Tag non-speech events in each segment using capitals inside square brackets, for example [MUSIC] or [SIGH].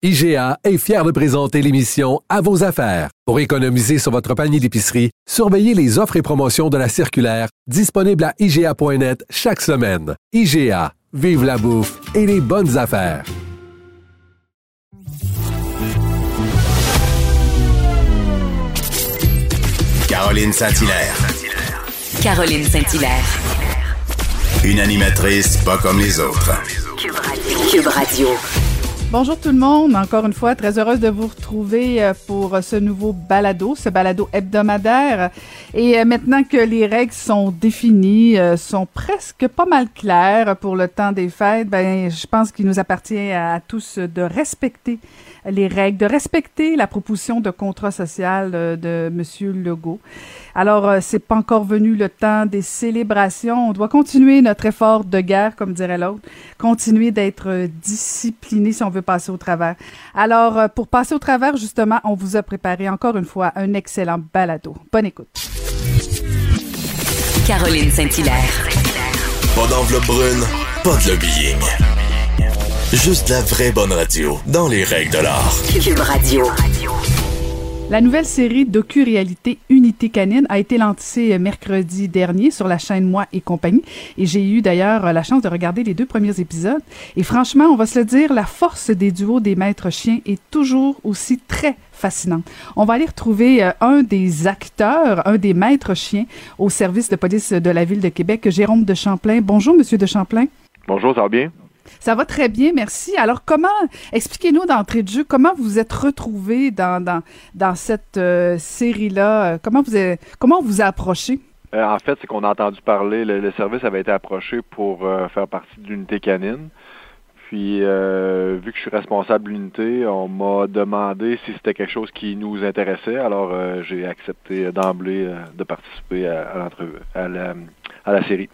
IGA est fier de présenter l'émission À vos affaires. Pour économiser sur votre panier d'épicerie, surveillez les offres et promotions de la circulaire disponible à IGA.net chaque semaine. IGA, vive la bouffe et les bonnes affaires. Caroline Saint-Hilaire. Caroline Saint-Hilaire. Une animatrice pas comme les autres. Cube Radio. Bonjour tout le monde, encore une fois, très heureuse de vous retrouver euh, pour ce nouveau balado, ce balado hebdomadaire. Et euh, maintenant que les règles sont définies, euh, sont presque pas mal claires pour le temps des fêtes, ben, je pense qu'il nous appartient à tous de respecter les règles, de respecter la proposition de contrat social euh, de Monsieur Legault. Alors, euh, c'est pas encore venu le temps des célébrations. On doit continuer notre effort de guerre, comme dirait l'autre, continuer d'être euh, discipliné si on veut passer au travers. Alors, pour passer au travers, justement, on vous a préparé encore une fois un excellent balado. Bonne écoute. Caroline Saint-Hilaire. Pas d'enveloppe brune, pas de lobbying. Juste la vraie bonne radio, dans les règles de l'art. Cube Radio. La nouvelle série docu-réalité Unité canine a été lancée mercredi dernier sur la chaîne Moi et compagnie. Et j'ai eu d'ailleurs la chance de regarder les deux premiers épisodes. Et franchement, on va se le dire, la force des duos des maîtres chiens est toujours aussi très fascinante. On va aller retrouver euh, un des acteurs, un des maîtres chiens au service de police de la ville de Québec, Jérôme de Champlain. Bonjour, monsieur de Champlain. Bonjour, ça va bien? Ça va très bien, merci. Alors, comment, expliquez-nous d'entrée de jeu, comment vous êtes retrouvé dans, dans, dans cette euh, série-là? Euh, comment vous avez, comment vous a approché? Euh, en fait, c'est qu'on a entendu parler, le, service avait été approché pour faire partie de l'unité canine. Puis, vu que je suis responsable de l'unité, on m'a demandé si c'était quelque chose qui nous intéressait. Alors, j'ai accepté d'emblée de participer à la, à la série.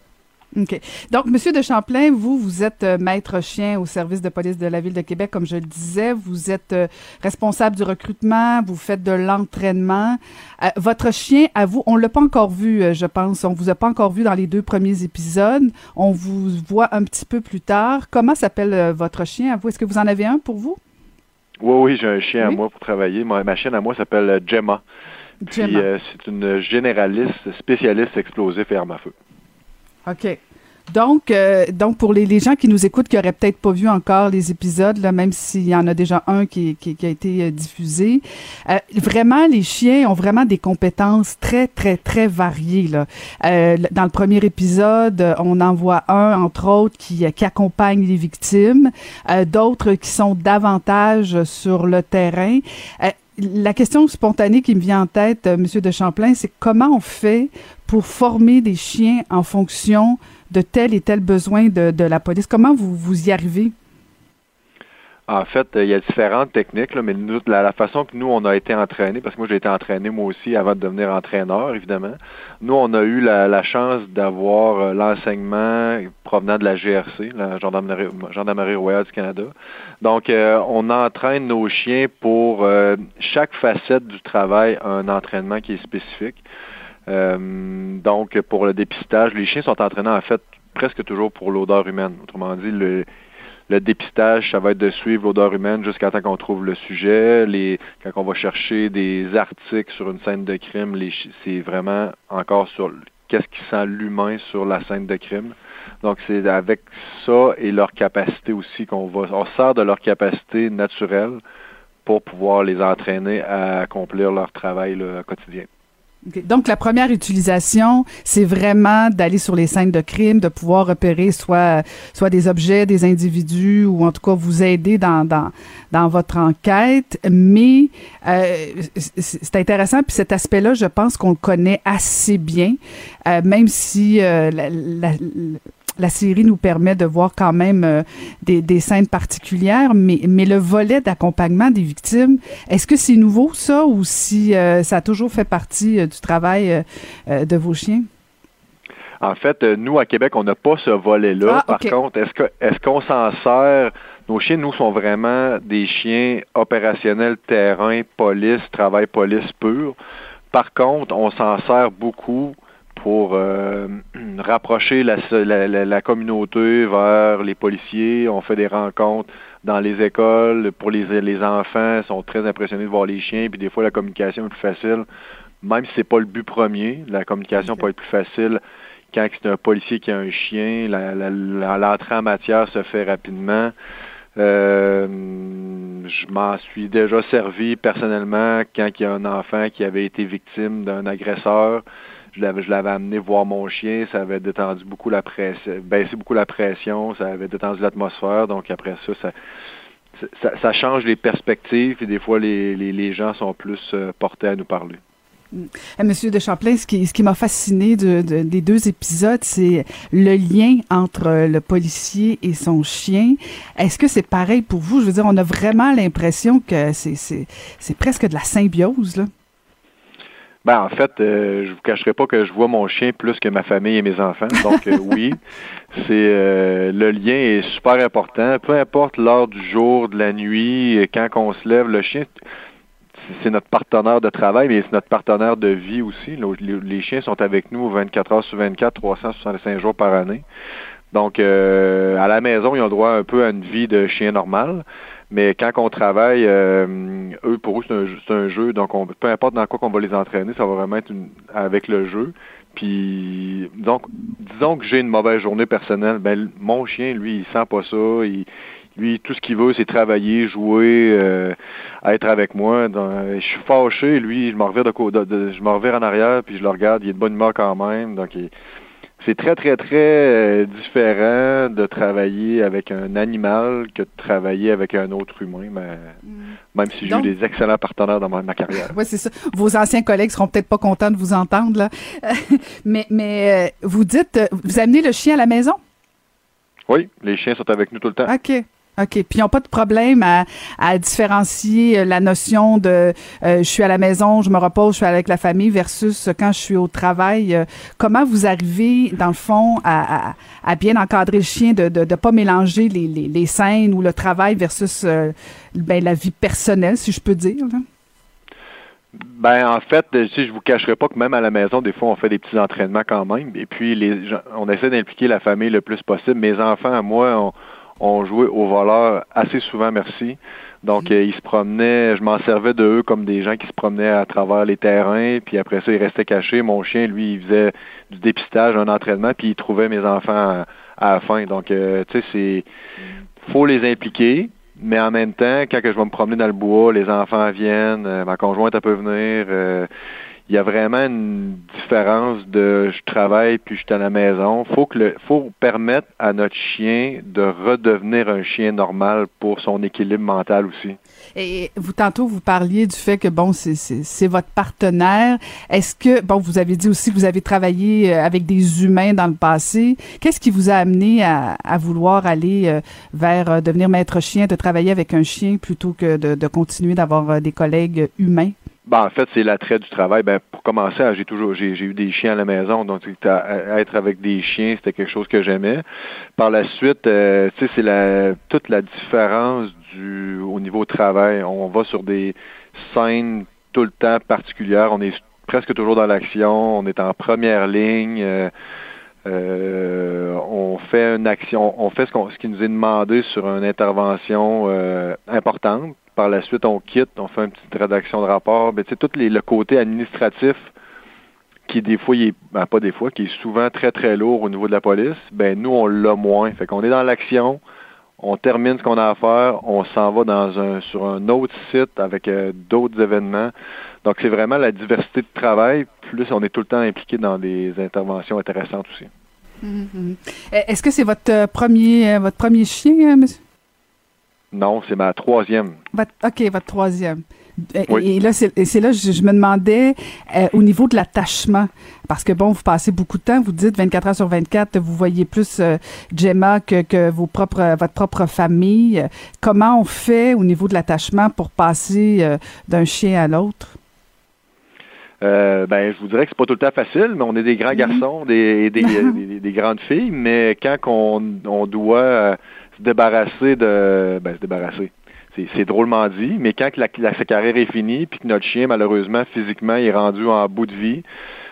OK. Donc, Monsieur de Champlain, vous, vous êtes euh, maître chien au service de police de la Ville de Québec, comme je le disais. Vous êtes euh, responsable du recrutement, vous faites de l'entraînement. Euh, votre chien, à vous, on l'a pas encore vu, je pense. On vous a pas encore vu dans les deux premiers épisodes. On vous voit un petit peu plus tard. Comment s'appelle votre chien à vous? Est-ce que vous en avez un pour vous? Oui, oui, j'ai un chien oui? à moi pour travailler. Ma, ma chienne à moi s'appelle Gemma. Puis, c'est une généraliste, spécialiste explosif et armes à feu. OK. Donc, euh, donc pour les, les, gens qui nous écoutent, qui auraient peut-être pas vu encore les épisodes, là, même s'il y en a déjà un qui, qui, qui a été euh, diffusé, euh, vraiment, les chiens ont vraiment des compétences très, très, très variées. Là. Euh, dans le premier épisode, on en voit un, entre autres, qui, qui accompagne les victimes, euh, d'autres qui sont davantage sur le terrain la question spontanée qui me vient en tête, euh, Monsieur de Champlain, c'est comment on fait pour former des chiens en fonction de tel et tel besoin de, la police. Comment vous, vous y arrivez? En fait, il y a différentes techniques, mais nous, la, façon que nous, on a été entraînés, parce que moi, j'ai été entraîné moi aussi avant de devenir entraîneur, évidemment. Nous, on a eu la, chance d'avoir euh, l'enseignement provenant de la GRC, la Gendarmerie, royale du Canada. Donc, euh, on entraîne nos chiens pour euh, chaque facette du travail, un entraînement qui est spécifique. Euh, donc, pour le dépistage, les chiens sont entraînés en fait presque toujours pour l'odeur humaine. Autrement dit, le, le dépistage, ça va être de suivre l'odeur humaine jusqu'à temps qu'on trouve le sujet. Les, quand on va chercher des articles sur une scène de crime, c'est vraiment encore sur qu'est-ce qui sent l'humain sur la scène de crime. Donc c'est avec ça et leur capacité aussi qu'on va, on sert de leur capacité naturelle pour pouvoir les entraîner à accomplir leur travail là, quotidien. Donc, la première utilisation, c'est vraiment d'aller sur les scènes de crime, de pouvoir repérer soit, soit des objets, des individus, ou en tout cas vous aider dans, dans, dans votre enquête. Mais euh, c'est intéressant, puis cet aspect-là, je pense qu'on le connaît assez bien, euh, même si euh, la, la série nous permet de voir quand même euh, des, des, scènes particulières, mais, mais le volet d'accompagnement des victimes, est-ce que c'est nouveau ça ou si euh, ça a toujours fait partie euh, du travail de vos chiens? En fait, nous, à Québec, on n'a pas ce volet-là. Ah, okay. Par contre, est-ce que est-ce qu'on s'en sert? Nos chiens, nous, sont vraiment des chiens opérationnels terrain, police, travail police pur. Par contre, on s'en sert beaucoup pour euh, [CLEARS THROAT] rapprocher la, la, la, communauté vers les policiers. On fait des rencontres dans les écoles, pour les, les enfants, sont très impressionnés de voir les chiens, puis des fois la communication est plus facile, même si c'est pas le but premier, la communication peut être plus facile quand c'est un policier qui a un chien, l'entrée en matière se fait rapidement. Euh, je m'en suis déjà servi personnellement quand il y a un enfant qui avait été victime d'un agresseur. Je l'avais, amené voir mon chien, ça avait détendu beaucoup la pression, baissé beaucoup la pression, ça avait détendu l'atmosphère. Donc après ça, ça, change les perspectives et des fois les, les, les gens sont plus euh, portés à nous parler. Euh, Monsieur de Champlain, ce qui, ce qui m'a fasciné de, des deux épisodes, c'est le lien entre le policier et son chien. Est-ce que c'est pareil pour vous? Je veux dire, on a vraiment l'impression que c'est presque de la symbiose, là. Ben, en fait, euh, je vous cacherai pas que je vois mon chien plus que ma famille et mes enfants. Donc, euh, [LAUGHS] oui, c'est le lien est super important. Peu importe l'heure du jour, de la nuit, quand on se lève, le chien, c'est notre partenaire de travail, mais c'est notre partenaire de vie aussi. Les, chiens sont avec nous 24 heures sur 24, 365 jours par année. Donc, euh, à la maison, ils ont droit un peu à une vie de chien normal. Mais quand on travaille, euh, eux, pour eux, c'est un, jeu. Donc, on, peu importe dans quoi qu'on va les entraîner, ça va vraiment être avec le jeu. Puis, donc, disons que j'ai une mauvaise journée personnelle, ben, mon chien, lui, il sent pas ça. Il, lui, tout ce qu'il veut, c'est travailler, jouer, euh, être avec moi. je suis fâché, lui, je me revire de, je me en arrière, puis je le regarde, il est de bonne humeur quand même. Donc c'est très, très, très euh, différent de travailler avec un animal que de travailler avec un autre humain, mais, mm. même si j'ai eu des excellents partenaires dans ma, carrière. Oui, c'est ça. Vos anciens collègues seront peut-être pas contents de vous entendre, là. [LAUGHS] mais mais euh, vous dites, vous amenez le chien à la maison? Oui, les chiens sont avec nous tout le temps. OK. OK. Puis ils n'ont pas de problème à, différencier euh, la notion de euh, je suis à la maison, je me repose, je suis avec la famille versus quand je suis au travail. Euh, comment vous arrivez, dans le fond, à, bien encadrer le chien, de ne pas mélanger les, scènes ou le travail versus ben, la vie personnelle, si je peux dire? Ben en fait, si je vous cacherai pas que même à la maison, des fois, on fait des petits entraînements quand même. Et puis les on essaie d'impliquer la famille le plus possible. Mes enfants, moi, on ont joué au voleur assez souvent, merci. Donc, euh, ils se promenaient, je m'en servais de eux comme des gens qui se promenaient à travers les terrains, puis après ça, ils restaient cachés. Mon chien, lui, il faisait du dépistage, un entraînement, puis il trouvait mes enfants à, la fin. Donc, euh, tu sais, c'est... faut les impliquer, mais en même temps, quand que je vais me promener dans le bois, les enfants viennent, euh, ma conjointe, elle peut venir il y a vraiment une différence de je travaille puis je suis à la maison. Faut que le, faut permettre à notre chien de redevenir un chien normal pour son équilibre mental aussi. Et vous tantôt vous parliez du fait que bon c'est votre partenaire. Est-ce que bon vous avez dit aussi que vous avez travaillé euh, avec des humains dans le passé. Qu'est-ce qui vous a amené à, vouloir aller euh, vers euh, devenir maître chien, de travailler avec un chien plutôt que de continuer d'avoir des collègues humains? Ben, en fait, c'est l'attrait du travail. Ben, pour commencer, j'ai toujours j'ai, eu des chiens à la maison, donc être avec des chiens, c'était quelque chose que j'aimais. Par la suite, euh, tu sais, c'est la toute la différence du au niveau travail. On va sur des scènes tout le temps particulières. On est presque toujours dans l'action. On est en première ligne. Euh, euh, on fait une action, on fait ce, qu'on, ce qui nous est demandé sur une intervention importante par la suite, on quitte, on fait une petite rédaction de rapport. Mais tu sais, tout les, le côté administratif qui des fois, il est, ben, pas des fois, qui est souvent très très lourd au niveau de la police, ben nous on l'a moins. Fait qu'on est dans l'action, on termine ce qu'on a à faire, on s'en va dans un sur un autre site avec euh, d'autres événements. Donc c'est vraiment la diversité de travail. Plus on est tout le temps impliqué dans des interventions intéressantes aussi. Mm-hmm. Est-ce que c'est votre euh, premier euh, votre premier chien, monsieur? Non, c'est ma troisième. OK, votre troisième. Et, là, c'est là je, je me demandais euh, au niveau de l'attachement, parce que bon, vous passez beaucoup de temps, vous dites 24 heures sur 24, vous voyez plus euh, Gemma que, que vos propres, votre propre famille. Comment on fait au niveau de l'attachement pour passer euh, d'un chien à l'autre? ben, je vous dirais que c'est pas tout le temps facile, mais on est des grands mm-hmm. garçons, des, [LAUGHS] des, des, grandes filles, mais quand on, on doit se débarrasser de. Ben, se débarrasser. C'est drôlement dit, mais quand la, sa carrière est finie, puis que notre chien, malheureusement, physiquement, est rendu en bout de vie,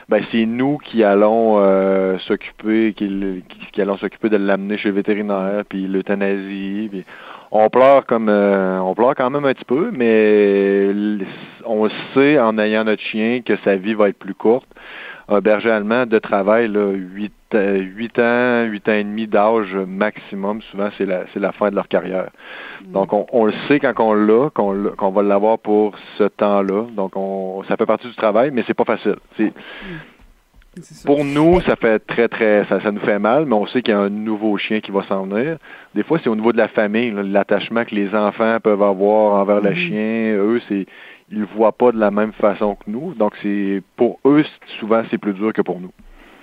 ben c'est nous qui allons euh, s'occuper, qui, qui, allons s'occuper de l'amener chez le vétérinaire, puis l'euthanasie, on pleure comme on pleure quand même un petit peu, mais on sait en ayant notre chien que sa vie va être plus courte. Un berger allemand de travail, là, 8, 8 ans, 8 ans et demi d'âge maximum, souvent c'est la, c'est la fin de leur carrière. Mm. Donc on, on, le sait quand on l'a, qu'on, qu'on va l'avoir pour ce temps-là. Donc on, ça fait partie du travail, mais c'est pas facile. C'est, mm. Pour nous, ça fait très, très, ça, ça nous fait mal, mais on sait qu'il y a un nouveau chien qui va s'en venir. Des fois, c'est au niveau de la famille, l'attachement que les enfants peuvent avoir envers le mm-hmm. chien. Eux, c'est, ils le voient pas de la même façon que nous. Donc, c'est, pour eux, souvent, c'est plus dur que pour nous.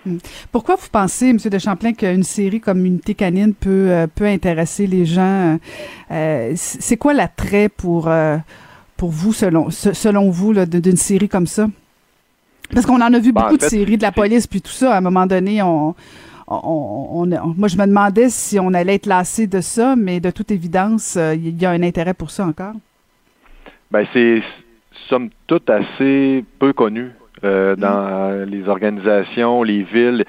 Mm. Pourquoi vous pensez, M. de Champlain, qu'une série comme Unité canine peut, euh, peut intéresser les gens? Euh, c'est quoi l'attrait pour, euh, pour vous, selon, selon vous, d'une série comme ça? Parce qu'on en a vu ben, beaucoup de séries de la police, puis tout ça. À un moment donné, on, on, moi, je me demandais si on allait être lassé de ça, mais de toute évidence, euh, il y a un intérêt pour ça encore. Ben, c'est, somme toute, assez peu connu euh, mm. dans les organisations, les villes.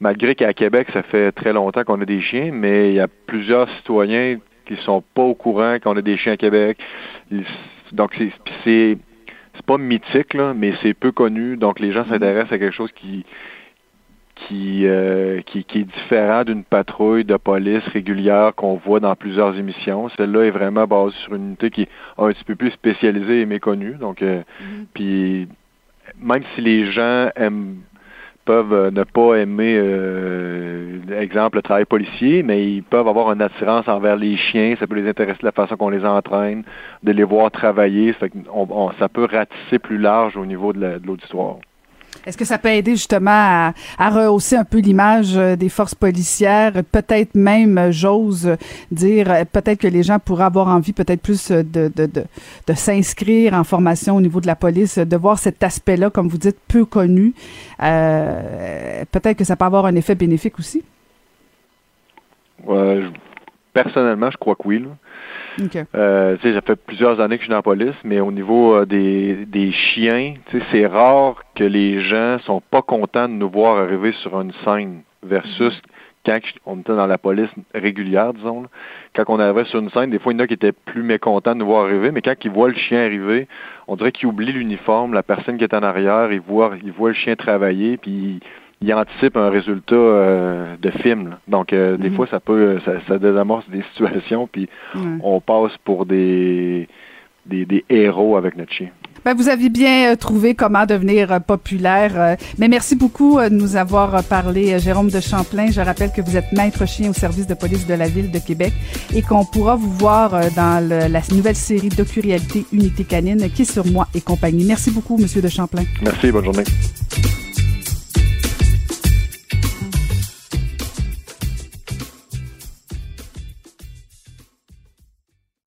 Malgré qu'à Québec, ça fait très longtemps qu'on a des chiens, mais il y a plusieurs citoyens qui sont pas au courant qu'on a des chiens à Québec. Donc, c'est c'est pas mythique, là, mais c'est peu connu. Donc les gens mhm. s'intéressent à quelque chose qui qui, euh, qui, qui, est différent d'une patrouille de police régulière qu'on voit dans plusieurs émissions. Celle-là est vraiment basée sur une unité qui est un petit peu plus spécialisée et méconnue. Donc, euh, mhm. puis même si les gens aiment peuvent euh, ne pas aimer, euh, exemple, le travail policier, mais ils peuvent avoir une attirance envers les chiens. Ça peut les intéresser de la façon qu'on les entraîne, de les voir travailler. Ça, ça peut ratisser plus large au niveau de l'auditoire. Est-ce que ça peut aider justement à, rehausser un peu l'image euh, des forces policières? Peut-être même, euh, j'ose dire, euh, peut-être que les gens pourraient avoir envie peut-être plus de, s'inscrire en formation au niveau de la police, de voir cet aspect-là, comme vous dites, peu connu. peut-être que ça peut avoir un effet bénéfique aussi? personnellement, je crois que oui. Euh, ça fait plusieurs années que je suis dans la police, mais au niveau euh, des, des chiens, c'est rare que les gens sont pas contents de nous voir arriver sur une scène versus mhm. quand on était dans la police régulière, disons. Quand on arrivait sur une scène, des fois, il y en a qui étaient plus mécontents de nous voir arriver, mais quand ils voient le chien arriver, on dirait qu'ils oublient l'uniforme, la personne qui est en arrière, ils voient, ils voient le chien travailler, puis il anticipe un résultat euh, de film. Donc, euh, des mhm. fois, ça peut, ça, ça, désamorce des [LAUGHS] situations, puis on passe pour des, des, des, héros avec notre chien. Ben, vous avez bien euh, trouvé comment devenir populaire. mais merci beaucoup de nous avoir parlé, Jérôme de Champlain. Je rappelle que vous êtes maître chien au service de police de la ville de Québec et qu'on pourra vous voir dans le, la nouvelle série docu-réalité Unité canine qui est sur moi et compagnie. Merci beaucoup, Monsieur de Champlain. Merci, bonne journée.